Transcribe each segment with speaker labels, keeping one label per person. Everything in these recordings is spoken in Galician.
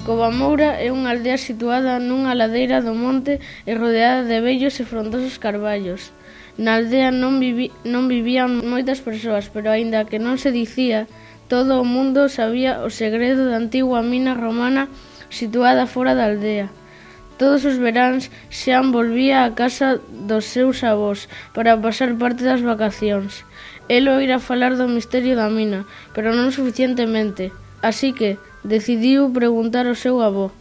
Speaker 1: Covamoura é unha aldea situada nunha ladeira do monte e rodeada de vellos e frondosos carballos. Na aldea non, vivi, non vivían moitas persoas, pero aínda que non se dicía, todo o mundo sabía o segredo da antigua mina romana situada fora da aldea. Todos os veráns Xan volvía á casa dos seus avós para pasar parte das vacacións. El oira falar do misterio da mina, pero non suficientemente. Así que, Decidiu preguntar ao seu avó,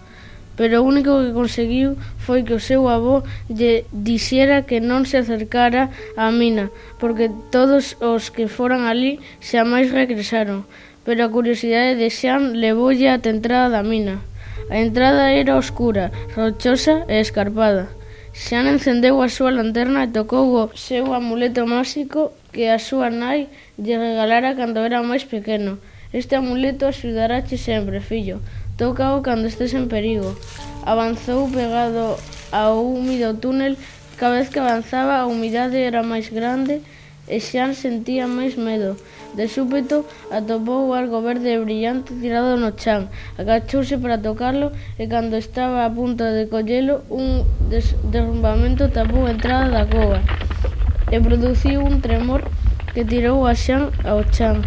Speaker 1: pero o único que conseguiu foi que o seu avó lle dixera que non se acercara á mina, porque todos os que foran ali xa máis regresaron, pero a curiosidade de Xan levoulle a entrada da mina. A entrada era oscura, rochosa e escarpada. Xan encendeu a súa lanterna e tocou o seu amuleto máxico que a súa nai lle regalara cando era máis pequeno. Este amuleto axudarache sempre, fillo. Tócao cando estés en perigo. Avanzou pegado ao húmido túnel. Cada vez que avanzaba, a humidade era máis grande e Xan sentía máis medo. De súpeto atopou algo verde e brillante tirado no chan. Agachouse para tocarlo e cando estaba a punto de collelo, un des derrumbamento tapou a entrada da cova e produciu un tremor que tirou a xan ao chan.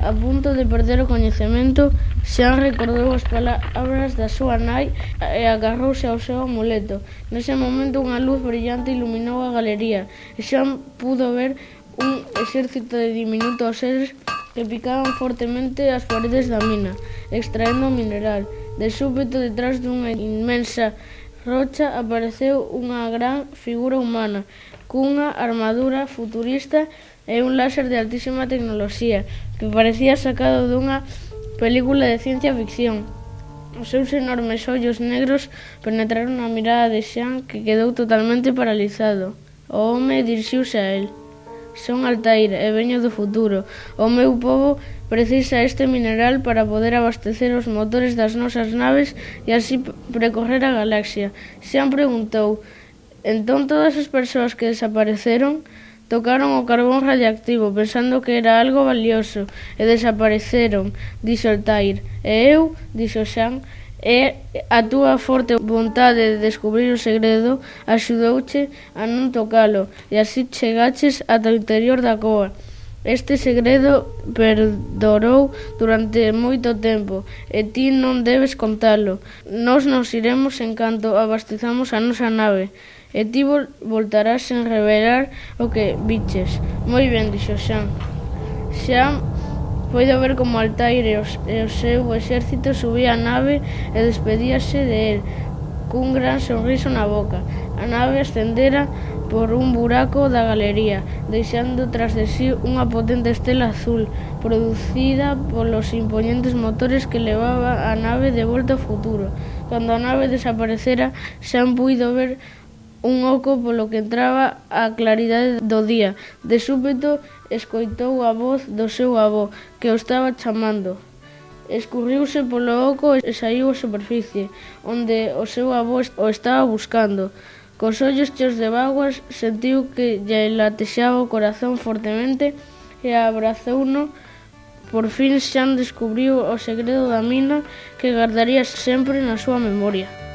Speaker 1: A punto de perder o coñecemento, Xan recordou as palabras da súa nai e agarrouse ao seu amuleto. Nese momento unha luz brillante iluminou a galería e Xan pudo ver un exército de diminutos seres que picaban fortemente as paredes da mina, extraendo o mineral. De súpeto, detrás dunha inmensa rocha, apareceu unha gran figura humana, cunha armadura futurista e un láser de altísima tecnoloxía que parecía sacado dunha película de ciencia ficción. Os seus enormes ollos negros penetraron a mirada de Xan que quedou totalmente paralizado. O home dirixiuse a el. Son Altair e veño do futuro. O meu povo precisa este mineral para poder abastecer os motores das nosas naves e así precorrer a galaxia. Xan preguntou, Entón todas as persoas que desapareceron tocaron o carbón radiactivo pensando que era algo valioso e desapareceron, dixo Altair. E eu, dixo Xan, e a túa forte vontade de descubrir o segredo axudouche a non tocalo e así chegaches ata o interior da coa. Este segredo perdorou durante moito tempo e ti non debes contalo. Nós nos iremos en canto abastezamos a nosa nave e ti vol voltarás sen revelar o que viches. Moi ben, dixo Xan. Xan Poido ver como Altair e, os, e o seu exército subía a nave e despedíase de él cun gran sorriso na boca. A nave ascendera por un buraco da galería, deixando tras de si unha potente estela azul, producida polos imponentes motores que levaba a nave de volta ao futuro. Cando a nave desaparecera, xa puido ver un oco polo que entraba a claridade do día. De súpeto, escoitou a voz do seu avó, que o estaba chamando. Escurriuse polo oco e saiu á superficie, onde o seu avó o estaba buscando. Cos ollos cheos de baguas, sentiu que lle latexaba o corazón fortemente e abrazouno. Por fin Xan descubriu o segredo da mina que guardaría sempre na súa memoria.